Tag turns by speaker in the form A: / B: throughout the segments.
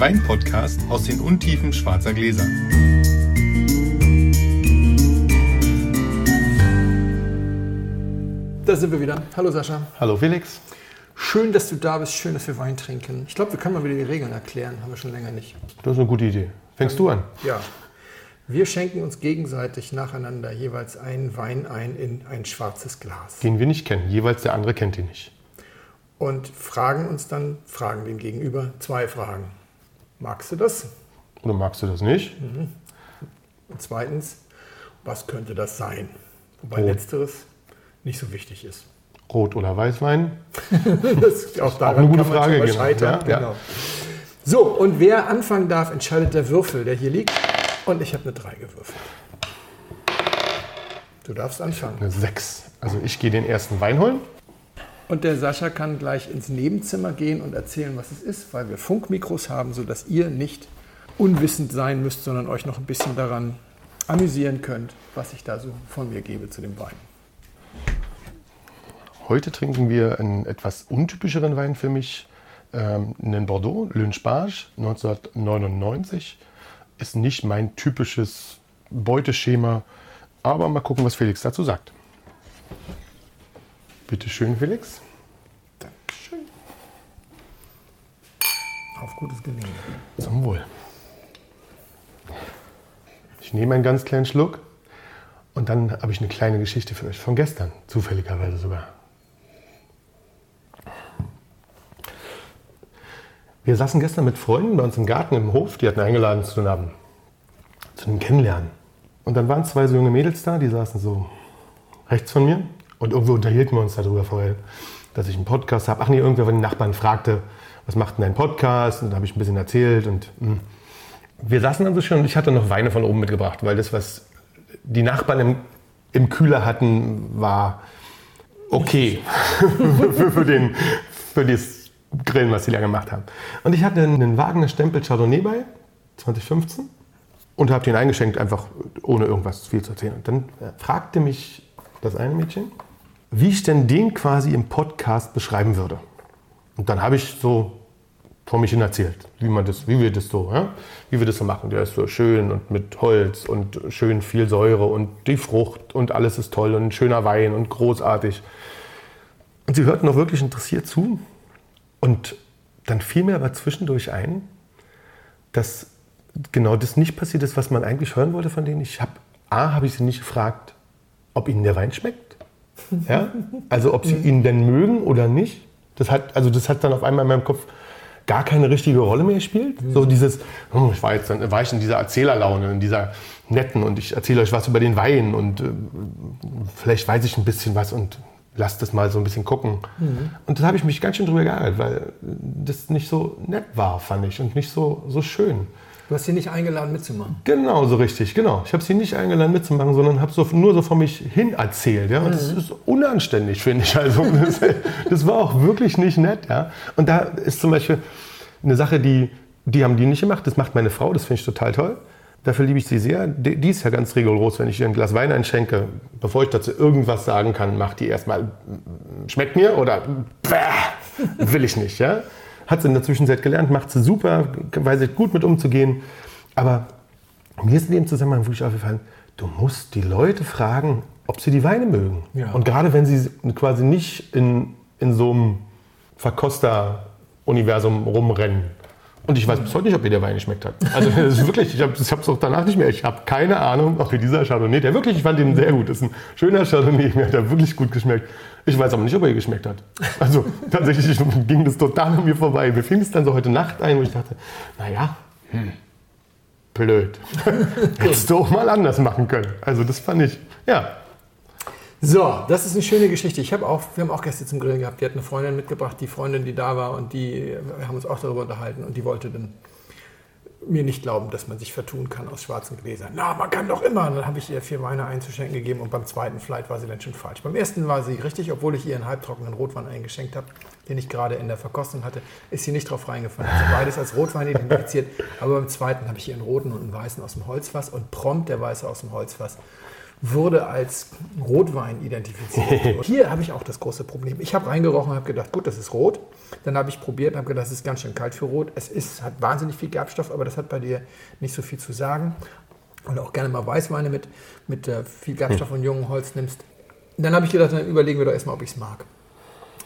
A: der Wein-Podcast aus den Untiefen schwarzer Gläser.
B: Da sind wir wieder. Hallo Sascha.
C: Hallo Felix.
B: Schön, dass du da bist. Schön, dass wir Wein trinken. Ich glaube, wir können mal wieder die Regeln erklären. Haben wir schon länger nicht.
C: Das ist eine gute Idee. Fängst du an?
B: Ja. Wir schenken uns gegenseitig nacheinander jeweils einen Wein ein in ein schwarzes Glas.
C: Den wir nicht kennen. Jeweils der andere kennt ihn nicht.
B: Und fragen uns dann, fragen dem Gegenüber zwei Fragen. Magst du das?
C: Oder magst du das nicht?
B: Und zweitens, was könnte das sein? Wobei
C: Oh.
B: letzteres nicht so wichtig ist.
C: Rot oder Weißwein?
B: Das, auch daran
C: eine gute Frage, genau.
B: scheitern.
C: Ja, ja.
B: Genau. So, und wer anfangen darf, entscheidet der Würfel, der hier liegt. Und ich habe eine 3 gewürfelt. Du darfst anfangen.
C: Eine 6. Also ich gehe den ersten Wein holen.
B: Und der Sascha kann gleich ins Nebenzimmer gehen und erzählen, was es ist, weil wir Funkmikros haben, sodass ihr nicht unwissend sein müsst, sondern euch noch ein bisschen daran amüsieren könnt, was ich da so von mir gebe zu dem Wein.
C: Heute trinken wir einen etwas untypischeren Wein für mich. Ähm, einen Bordeaux, Lynch-Barge, 1999. Ist nicht mein typisches Beuteschema. Aber mal gucken, was Felix dazu sagt. Bitte schön, Felix.
B: Dankeschön. Auf gutes Gelingen.
C: Zum Wohl. Ich nehme einen ganz kleinen Schluck und dann habe ich eine kleine Geschichte für euch von gestern, zufälligerweise sogar. Wir saßen gestern mit Freunden bei uns im Garten im Hof, die hatten eingeladen zu einem, zu einem Kennenlernen. Und dann waren zwei so junge Mädels da, die saßen so rechts von mir und irgendwo unterhielten wir uns darüber vorher, dass ich einen Podcast habe. Ach nee, irgendwer von den Nachbarn fragte, was macht denn dein Podcast? Und da habe ich ein bisschen erzählt und mh. wir saßen dann so schön und ich hatte noch Weine von oben mitgebracht, weil das, was die Nachbarn im, im Kühler hatten, war okay für, für, den, für das Grillen, was sie da gemacht haben. Und ich hatte einen Wagner Stempel Chardonnay bei, 2015, und habe den eingeschenkt, einfach ohne irgendwas viel zu erzählen. Und dann fragte mich das eine Mädchen, wie ich denn den quasi im Podcast beschreiben würde. Und dann habe ich so vor mich hin erzählt, wie, man das, wie wir das so, ja? wie wir das so machen. Der ist so schön und mit Holz und schön viel Säure und die Frucht und alles ist toll und ein schöner Wein und großartig. Und sie hörten noch wirklich interessiert zu. Und dann fiel mir aber zwischendurch ein, dass genau das nicht passiert ist, was man eigentlich hören wollte von denen. Ich habe, A, habe ich sie nicht gefragt, ob ihnen der Wein schmeckt. Ja? Also ob sie ihn denn mögen oder nicht. Das hat, also das hat dann auf einmal in meinem Kopf gar keine richtige Rolle mehr gespielt. So dieses, hm, ich war jetzt dann war ich in dieser Erzählerlaune, in dieser netten und ich erzähle euch was über den Wein und äh, vielleicht weiß ich ein bisschen was und lasst das mal so ein bisschen gucken. Und da habe ich mich ganz schön drüber geärgert, weil das nicht so nett war, fand ich, und nicht so, so schön.
B: Du hast sie nicht eingeladen mitzumachen.
C: Genau, so richtig, genau. Ich habe sie nicht eingeladen mitzumachen, sondern habe so, nur so vor mich hin erzählt. Ja? Und das ist unanständig, finde ich. Also, das, das war auch wirklich nicht nett. Ja? Und da ist zum Beispiel eine Sache, die, die haben die nicht gemacht. Das macht meine Frau, das finde ich total toll. Dafür liebe ich sie sehr. Die, die ist ja ganz rigoros, wenn ich ihr ein Glas Wein einschenke. Bevor ich dazu irgendwas sagen kann, macht die erstmal, schmeckt mir oder bäh, will ich nicht. Ja? Hat sie in der Zwischenzeit gelernt, macht sie super, weiß ich gut mit umzugehen. Aber mir ist in dem Zusammenhang wirklich aufgefallen, du musst die Leute fragen, ob sie die Weine mögen.
B: Ja.
C: Und gerade wenn sie quasi nicht in, in so einem Verkoster-Universum rumrennen. Und ich weiß bis heute nicht, ob mir der Wein geschmeckt hat. Also das ist wirklich, ich habe es auch danach nicht mehr. Ich habe keine Ahnung, ob mir dieser Chardonnay, der wirklich, ich fand den sehr gut, ist ein schöner Chardonnay, mir hat er wirklich gut geschmeckt. Ich weiß aber nicht, ob er geschmeckt hat. Also tatsächlich ging das total an mir vorbei. Mir fing es dann so heute Nacht ein, wo ich dachte, naja, hm, blöd. Hättest du auch mal anders machen können. Also das fand ich, ja,
B: So, das ist eine schöne Geschichte. Ich habe auch, wir haben auch Gäste zum Grillen gehabt. Die hat eine Freundin mitgebracht, die Freundin, die da war und die wir haben uns auch darüber unterhalten und die wollte dann mir nicht glauben, dass man sich vertun kann aus schwarzen Gläsern. Na, man kann doch immer. Und dann habe ich ihr vier Weine einzuschenken gegeben und beim zweiten Flight war sie dann schon falsch. Beim ersten war sie richtig, obwohl ich ihr einen halbtrockenen Rotwein eingeschenkt habe, den ich gerade in der Verkostung hatte, ist sie nicht drauf reingefallen. Sie beides als Rotwein identifiziert. Aber beim zweiten habe ich ihr einen roten und einen weißen aus dem Holzfass und prompt der weiße aus dem Holzfass wurde als Rotwein identifiziert. Und hier habe ich auch das große Problem. Ich habe reingerochen und habe gedacht, gut, das ist rot. Dann habe ich probiert und habe gedacht, das ist ganz schön kalt für rot. Es ist, hat wahnsinnig viel Gerbstoff, aber das hat bei dir nicht so viel zu sagen. Und auch gerne mal Weißweine mit, mit äh, viel Gerbstoff und jungem Holz nimmst. Dann habe ich gedacht, dann überlegen wir doch erstmal, ob ich es mag.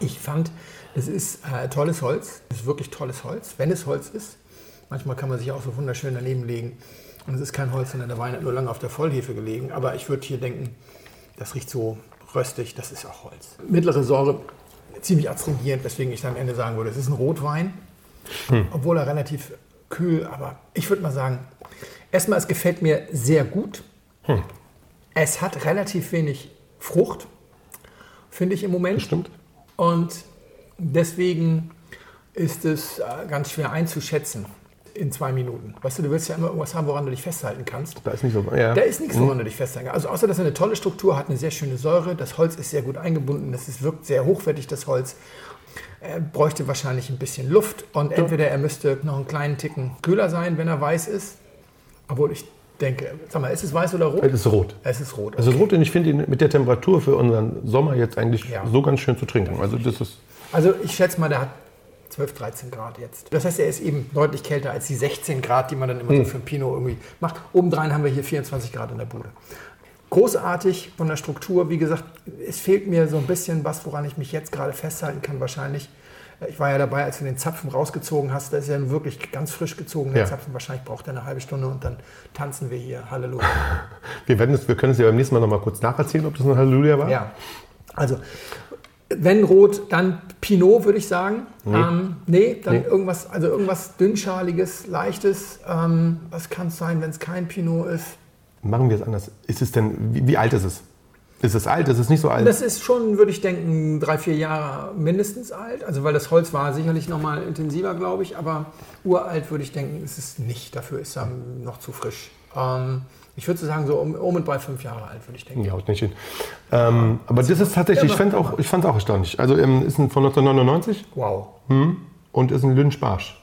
B: Ich fand, es ist äh, tolles Holz. Es ist wirklich tolles Holz, wenn es Holz ist. Manchmal kann man sich auch so wunderschön daneben legen. Und es ist kein Holz, sondern der Wein hat nur lange auf der Vollhefe gelegen. Aber ich würde hier denken, das riecht so röstig, das ist auch Holz. Mittlere Säure, ziemlich astringierend, weswegen ich dann am Ende sagen würde, es ist ein Rotwein, hm. obwohl er relativ kühl, aber ich würde mal sagen, erstmal, es gefällt mir sehr gut. Hm. Es hat relativ wenig Frucht, finde ich im Moment.
C: Stimmt.
B: Und deswegen ist es äh, ganz schwer einzuschätzen in zwei Minuten. Weißt du, du willst ja immer irgendwas haben, woran du dich festhalten kannst.
C: Da ist nicht so. Ja.
B: Da ist nichts, woran mhm. du dich festhalten kannst. Also außer, dass er eine tolle Struktur hat, eine sehr schöne Säure, das Holz ist sehr gut eingebunden, das ist, wirkt sehr hochwertig, das Holz. Er bräuchte wahrscheinlich ein bisschen Luft und ja. entweder er müsste noch einen kleinen Ticken kühler sein, wenn er weiß ist. Obwohl ich denke, sag mal, ist es weiß oder rot?
C: Es ist rot.
B: Es ist rot.
C: Okay. Es ist rot und ich finde ihn mit der Temperatur für unseren Sommer jetzt eigentlich ja. so ganz schön zu trinken. Also das ist.
B: Also ich schätze mal, der hat 12, 13 Grad jetzt. Das heißt, er ist eben deutlich kälter als die 16 Grad, die man dann immer hm. so für ein Pinot irgendwie macht. Obendrein haben wir hier 24 Grad in der Bude. Großartig von der Struktur. Wie gesagt, es fehlt mir so ein bisschen was, woran ich mich jetzt gerade festhalten kann, wahrscheinlich. Ich war ja dabei, als du den Zapfen rausgezogen hast. Das ist ja wirklich ganz frisch gezogen, der ja. Zapfen. Wahrscheinlich braucht er eine halbe Stunde und dann tanzen wir hier. Halleluja.
C: Wir, werden es, wir können es ja beim nächsten Mal noch mal kurz nacherzählen, ob das ein Halleluja war.
B: Ja. Also, wenn rot, dann Pinot, würde ich sagen. Nee, ähm, nee dann nee. irgendwas, also irgendwas dünnschaliges, leichtes. Ähm, was kann es sein, wenn es kein Pinot ist?
C: Machen wir es anders. Ist es denn, wie, wie, alt ist es? Ist es alt? Ist es nicht so alt?
B: Das ist schon, würde ich denken, drei, vier Jahre mindestens alt. Also weil das Holz war sicherlich noch mal intensiver, glaube ich. Aber uralt würde ich denken, ist es nicht. Dafür ist er noch zu frisch. Ähm, ich würde sagen, so um, um und bei fünf Jahre alt, würde ich denken.
C: Ja, haut nicht hin. Ähm, aber das ist tatsächlich, ich fand es auch, auch erstaunlich. Also ähm, ist ein von 1999.
B: Wow.
C: Hm, und ist ein Lynch Barsch.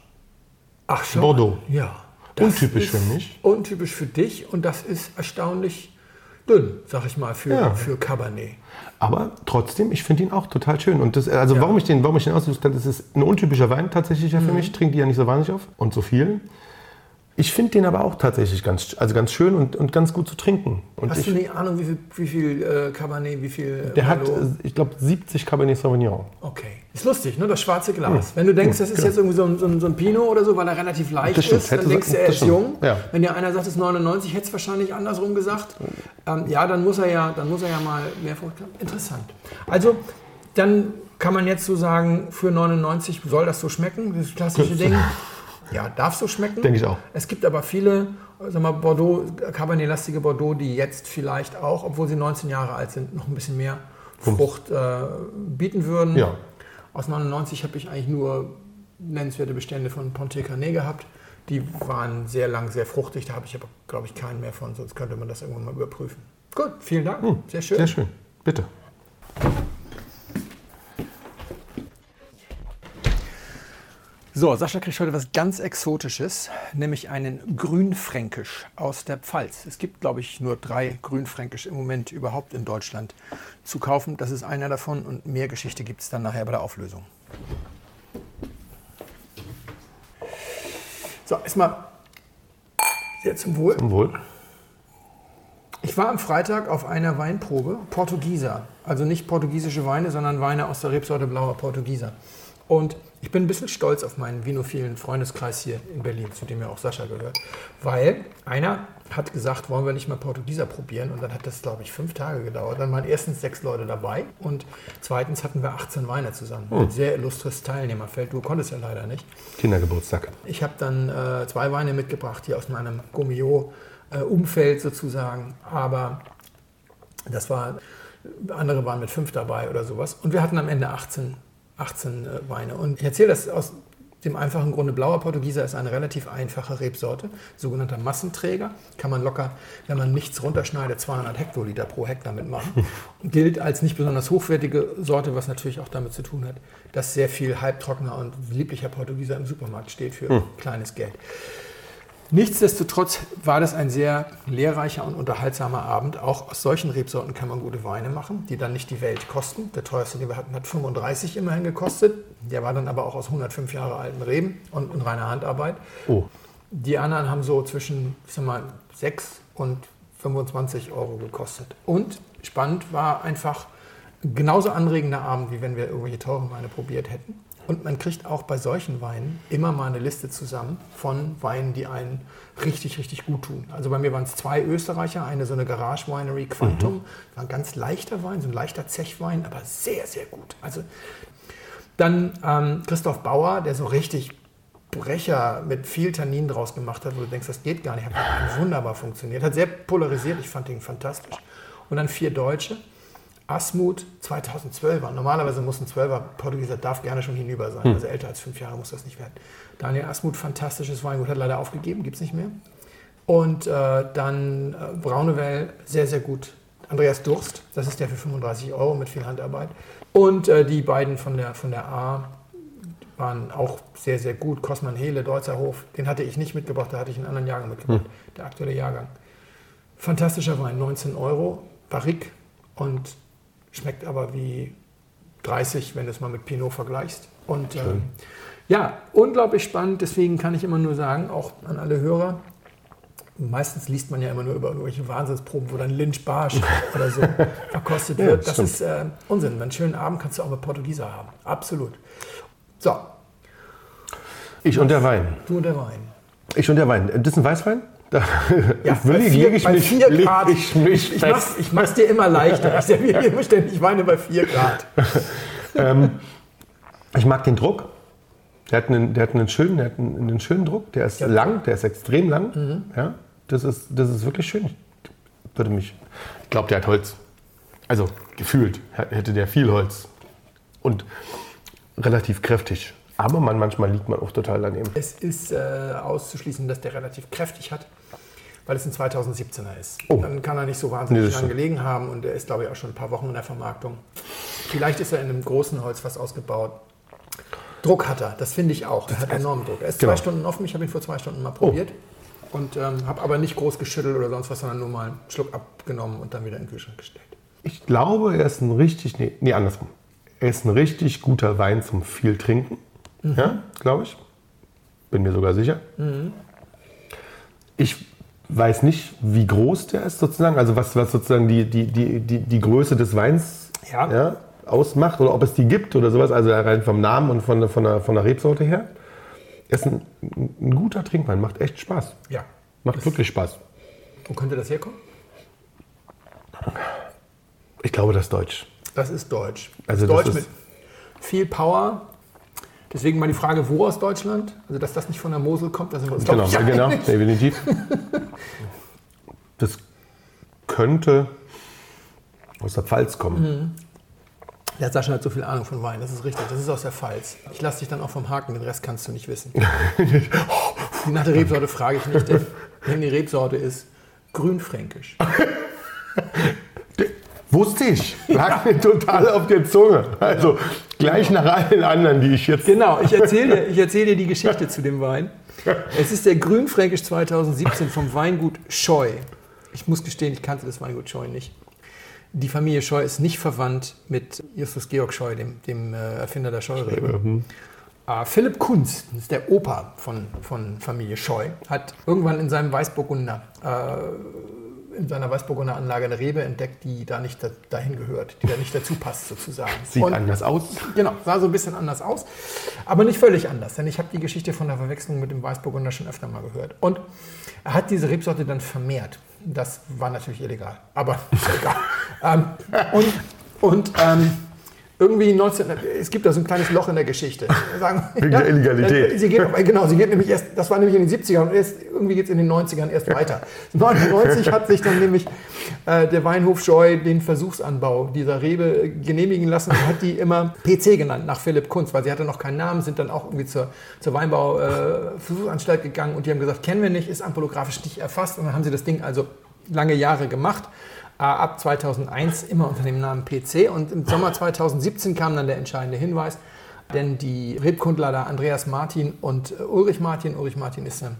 B: Ach schon.
C: Bordeaux.
B: Ja.
C: Untypisch für mich.
B: Untypisch für dich und das ist erstaunlich dünn, sag ich mal, für, ja. für Cabernet.
C: Aber trotzdem, ich finde ihn auch total schön. Und das, also ja. warum ich den, warum ich den ausgesucht habe, das ist ein untypischer Wein tatsächlich ja für mhm. mich. Trinke die ja nicht so wahnsinnig auf und so viel. Ich finde den aber auch tatsächlich ganz, also ganz schön und, und ganz gut zu trinken. Und
B: Hast
C: ich,
B: du eine Ahnung, wie viel, wie viel äh, Cabernet, wie viel
C: Der Malo? hat, äh, ich glaube, 70 Cabernet Sauvignon.
B: Okay. Ist lustig, ne? Das schwarze Glas. Ja. Wenn du denkst, das ist genau. jetzt irgendwie so ein, so, ein, so ein, Pinot oder so, weil er relativ leicht ist, dann denkst du, er ist jung. Ja. Wenn dir einer sagt, es ist 99, hätte es wahrscheinlich andersrum gesagt. Ähm, ja, dann muss er ja, dann muss er ja mal mehr Frucht haben. Interessant. Also, dann kann man jetzt so sagen, für 99 soll das so schmecken, das klassische Ding. Ja, darf so schmecken.
C: Denke ich auch.
B: Es gibt aber viele, sag mal, Bordeaux, Cabernet-lastige Bordeaux, die jetzt vielleicht auch, obwohl sie 19 Jahre alt sind, noch ein bisschen mehr Frucht äh, bieten würden.
C: Ja.
B: Aus 99 habe ich eigentlich nur nennenswerte Bestände von Ponte Canet gehabt. Die waren sehr lang, sehr fruchtig. Da habe ich aber, glaube ich, keinen mehr von, sonst könnte man das irgendwann mal überprüfen. Gut, vielen Dank. Hm,
C: sehr schön. Sehr schön. Bitte.
B: So, Sascha kriegt heute was ganz Exotisches, nämlich einen Grünfränkisch aus der Pfalz. Es gibt, glaube ich, nur drei Grünfränkisch im Moment überhaupt in Deutschland zu kaufen. Das ist einer davon und mehr Geschichte gibt es dann nachher bei der Auflösung. So, erstmal sehr zum Wohl.
C: Zum Wohl.
B: Ich war am Freitag auf einer Weinprobe, Portugieser. Also nicht portugiesische Weine, sondern Weine aus der Rebsorte Blauer Portugieser. Und ich bin ein bisschen stolz auf meinen vinophilen Freundeskreis hier in Berlin, zu dem ja auch Sascha gehört. Weil einer hat gesagt, wollen wir nicht mal Portugieser probieren? Und dann hat das, glaube ich, fünf Tage gedauert. Dann waren erstens sechs Leute dabei und zweitens hatten wir 18 Weine zusammen. Hm. Ein sehr illustres Teilnehmerfeld. Du konntest ja leider nicht.
C: Kindergeburtstag.
B: Ich habe dann äh, zwei Weine mitgebracht, hier aus meinem Gomio-Umfeld sozusagen. Aber das war, andere waren mit fünf dabei oder sowas. Und wir hatten am Ende 18 18 äh, Weine. Und ich erzähle das aus dem einfachen Grunde, blauer Portugieser ist eine relativ einfache Rebsorte, sogenannter Massenträger. Kann man locker, wenn man nichts runterschneidet, 200 Hektoliter pro Hektar mitmachen. Gilt als nicht besonders hochwertige Sorte, was natürlich auch damit zu tun hat, dass sehr viel halbtrockener und lieblicher Portugieser im Supermarkt steht für hm. kleines Geld. Nichtsdestotrotz war das ein sehr lehrreicher und unterhaltsamer Abend. Auch aus solchen Rebsorten kann man gute Weine machen, die dann nicht die Welt kosten. Der teuerste, den wir hatten, hat 35 immerhin gekostet. Der war dann aber auch aus 105 Jahre alten Reben und in reiner Handarbeit.
C: Oh.
B: Die anderen haben so zwischen, ich sag mal, 6 und 25 Euro gekostet. Und spannend war einfach genauso anregender Abend, wie wenn wir irgendwelche teuren Weine probiert hätten. Und man kriegt auch bei solchen Weinen immer mal eine Liste zusammen von Weinen, die einen richtig, richtig gut tun. Also bei mir waren es zwei Österreicher, eine so eine Garage Winery Quantum, war ein ganz leichter Wein, so ein leichter Zechwein, aber sehr, sehr gut. Also dann ähm, Christoph Bauer, der so richtig Brecher mit viel Tannin draus gemacht hat, wo du denkst, das geht gar nicht, hat wunderbar funktioniert, hat sehr polarisiert, ich fand ihn fantastisch. Und dann vier Deutsche. Asmut 2012er. Normalerweise muss ein 12er Portugieser darf gerne schon hinüber sein. Also älter als fünf Jahre muss das nicht werden. Daniel Asmut, fantastisches Weingut, hat leider aufgegeben, gibt es nicht mehr. Und äh, dann äh, Braunewell, sehr, sehr gut. Andreas Durst, das ist der für 35 Euro mit viel Handarbeit. Und äh, die beiden von der, von der A waren auch sehr, sehr gut. Kosman Hele, Deutzer Hof, den hatte ich nicht mitgebracht, da hatte ich einen anderen Jahrgang mitgebracht, der aktuelle Jahrgang. Fantastischer Wein, 19 Euro, Barrique und schmeckt aber wie 30, wenn du es mal mit Pinot vergleichst. Und ähm, ja, unglaublich spannend, deswegen kann ich immer nur sagen, auch an alle Hörer, meistens liest man ja immer nur über irgendwelche Wahnsinnsproben, wo dann Lynch Barsch oder so verkostet
C: Ja,
B: wird. Das
C: stimmt.
B: ist äh, Unsinn. Einen schönen Abend kannst du auch mit Portugieser haben. Absolut. So,
C: Ich und der Wein.
B: du und der Wein.
C: Ich und der Wein. Das ist ein Weißwein? Da
B: Ja, bei
C: lege
B: vier-
C: ich
B: bei
C: mich,
B: vier Grad.
C: ich mich
B: Ich mach's, ich mach's dir immer leichter. Ich serviere immer ständig Weine bei 4 Grad.
C: Ich mag den Druck. Der hat einen, der hat einen, schönen, der hat einen, einen schönen Druck. Der ist
B: Ja.
C: lang, der ist extrem lang.
B: Mhm.
C: Ja, das, ist, das ist wirklich schön. Ich würde mich. Ich glaube, der hat Holz. Also gefühlt hätte der viel Holz. Und relativ kräftig. Aber man, manchmal liegt man auch total daneben.
B: Es ist äh, auszuschließen, dass der relativ kräftig hat, weil es ein 2017er ist.
C: Oh.
B: Dann kann er nicht so
C: Nee,
B: wahnsinnig
C: das
B: lang
C: stimmt.
B: gelegen haben und er ist, glaube ich, auch schon ein paar Wochen in der Vermarktung. Vielleicht ist er in einem großen Holzfass ausgebaut. Druck hat er, das finde ich auch. Er hat enormen Druck. Er ist
C: Genau.
B: zwei Stunden offen, ich habe ihn vor zwei Stunden mal probiert. Und ähm, habe aber nicht groß geschüttelt oder sonst was, sondern nur mal einen Schluck abgenommen und dann wieder in den Kühlschrank gestellt.
C: Ich glaube, er ist ein richtig, nee, nee, andersrum. Er ist ein richtig guter Wein zum viel trinken. Ja, glaube ich. Bin mir sogar sicher. Ich weiß nicht, wie groß der ist sozusagen, also was, was sozusagen die, die, die, die, die Größe des Weins
B: Ja.
C: ausmacht oder ob es die gibt oder sowas, also rein vom Namen und von, der- von, der, von der Rebsorte her. Er ist ein, ein guter Trinkwein, macht echt Spaß.
B: Ja.
C: Macht wirklich Spaß.
B: Wo könnte das herkommen?
C: Ich glaube, das ist deutsch.
B: Das ist Deutsch.
C: Also
B: das
C: das
B: Deutsch
C: ist-
B: mit viel Power. Deswegen mal die Frage, wo aus Deutschland? Also, dass das nicht von der Mosel kommt, da sind wir uns,
C: Genau,
B: ich,
C: genau, definitiv. Das könnte aus der Pfalz kommen.
B: Der Sascha hat so viel Ahnung von Wein, das ist richtig. Das ist aus der Pfalz. Ich lasse dich dann auch vom Haken, den Rest kannst du nicht wissen. Nach der Rebsorte frage ich nicht, denn, denn die Rebsorte ist grünfränkisch.
C: Wusste ich. Lag mir total auf der Zunge. Also gleich nach allen anderen, die ich jetzt.
B: Genau, ich erzähle dir, ich erzähl dir die Geschichte zu dem Wein. Es ist der Grünfränkisch 2017 vom Weingut Scheu. Ich muss gestehen, ich kannte das Weingut Scheu nicht. Die Familie Scheu ist nicht verwandt mit Justus Georg Scheu, dem, dem äh, Erfinder der Scheurebe. Äh, Philipp Kunz, das ist der Opa von, von Familie Scheu, hat irgendwann in seinem Weißburgunder, äh, in seiner Weißburgunder Anlage eine Rebe entdeckt, die da nicht da, dahin gehört, die da nicht dazu passt sozusagen.
C: Sieht
B: Und-
C: anders aus.
B: Genau, sah so ein bisschen anders aus, aber nicht völlig anders, denn ich habe die Geschichte von der Verwechslung mit dem Weißburgunder schon öfter mal gehört. Und er hat diese Rebsorte dann vermehrt. Das war natürlich illegal, aber egal. ähm, und und ähm, irgendwie 19, es gibt da so ein kleines Loch in der Geschichte. Sagen,
C: Wegen der Illegalität.
B: Sie geht, genau, sie geht nämlich erst, das war nämlich in den 70ern und erst, irgendwie geht es in den 90ern erst weiter. 99 hat sich dann nämlich äh, der Weinhof Scheu den Versuchsanbau dieser Rebe genehmigen lassen und hat die immer PC genannt, nach Philipp Kunz, weil sie hatte noch keinen Namen, sind dann auch irgendwie zur, zur Weinbau-Versuchsanstalt gegangen und die haben gesagt, kennen wir nicht, ist ampelographisch nicht erfasst und dann haben sie das Ding also lange Jahre gemacht. Äh, Ab 2001 immer unter dem Namen PC und im Sommer 2017 kam dann der entscheidende Hinweis, denn die Rebkundler Andreas Martin und äh, Ulrich Martin, Ulrich Martin ist ein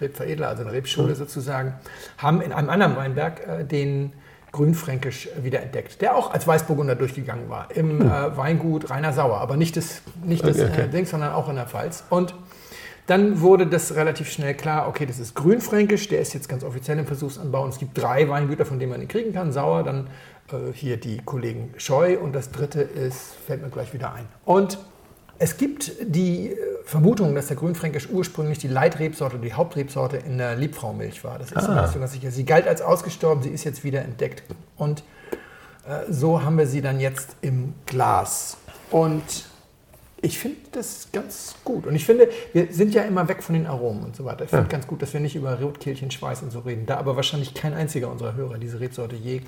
B: Rebveredler, also eine Rebschule sozusagen, haben in einem anderen Weinberg äh, den Grünfränkisch wieder entdeckt, der auch als Weißburgunder durchgegangen war, im äh, Weingut Rainer Sauer, aber nicht das, nicht
C: Okay, okay.
B: Äh, Ding, sondern auch in der Pfalz. Und dann wurde das relativ schnell klar, okay, das ist Grünfränkisch, der ist jetzt ganz offiziell im Versuchsanbau und es gibt drei Weingüter, von denen man ihn kriegen kann. Sauer, dann äh, hier die Kollegen Scheu und das dritte ist, fällt mir gleich wieder ein. Und es gibt die äh, Vermutung, dass der Grünfränkisch ursprünglich die Leitrebsorte, die Hauptrebsorte in der Liebfraumilch war. Das ist
C: Ah.
B: mir nicht so ganz sicher. Sie galt als ausgestorben, sie ist jetzt wieder entdeckt. Und äh, so haben wir sie dann jetzt im Glas. Und ich finde das ganz gut. Und ich finde, wir sind ja immer weg von den Aromen und so weiter. Ich finde
C: Ja.
B: ganz gut, dass wir nicht über Rotkehlchen, Schweiß und so reden. Da aber wahrscheinlich kein einziger unserer Hörer diese Rebsorte je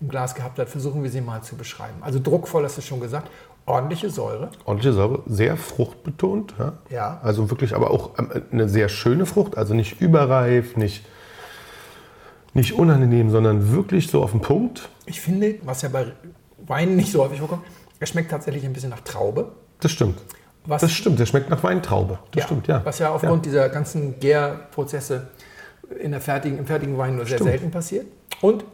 B: im Glas gehabt hat, versuchen wir sie mal zu beschreiben. Also druckvoll, hast du schon gesagt. Ordentliche Säure.
C: Ordentliche Säure, sehr fruchtbetont. Ja?
B: Ja.
C: Also wirklich, aber auch ähm, eine sehr schöne Frucht, also nicht überreif, nicht, nicht unangenehm, sondern wirklich so auf den Punkt.
B: Ich finde, was ja bei Wein nicht so häufig vorkommt, er schmeckt tatsächlich ein bisschen nach Traube.
C: Das stimmt.
B: Was,
C: Das stimmt, der schmeckt nach Weintraube. Das
B: ja,
C: stimmt, ja.
B: Was ja aufgrund dieser ganzen Gärprozesse in der fertigen, im fertigen Wein nur sehr
C: Stimmt.
B: selten passiert. Und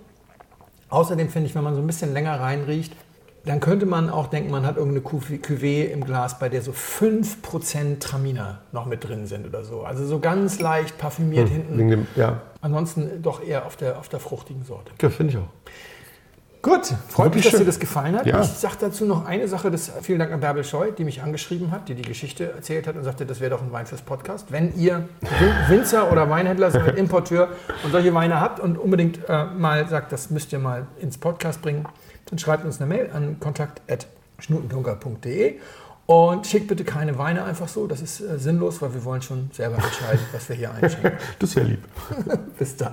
B: außerdem finde ich, wenn man so ein bisschen länger reinriecht, dann könnte man auch denken, man hat irgendeine Cuvée im Glas, bei der so 5% Traminer noch mit drin sind oder so. Also so ganz leicht parfümiert hinten.
C: Hm, Wegen dem, ja,
B: Ansonsten doch eher auf der, auf der fruchtigen Sorte.
C: ja finde ich auch.
B: Gut, freut mich, dass
C: schön.
B: dir das gefallen hat.
C: Ja.
B: Ich sage dazu noch eine Sache, das, vielen Dank an Bärbel Scheu, die mich angeschrieben hat, die die Geschichte erzählt hat und sagte, das wäre doch ein Wein fürs Podcast. Wenn ihr Win- Winzer oder Weinhändler seid, Importeur und solche Weine habt und unbedingt äh, mal sagt, das müsst ihr mal ins Podcast bringen, dann schreibt uns eine Mail an kontakt.schnutentunker.de und schickt bitte keine Weine einfach so, das ist äh, sinnlos, weil wir wollen schon selber entscheiden, was wir hier einschenken.
C: Das wäre lieb.
B: Bis dann.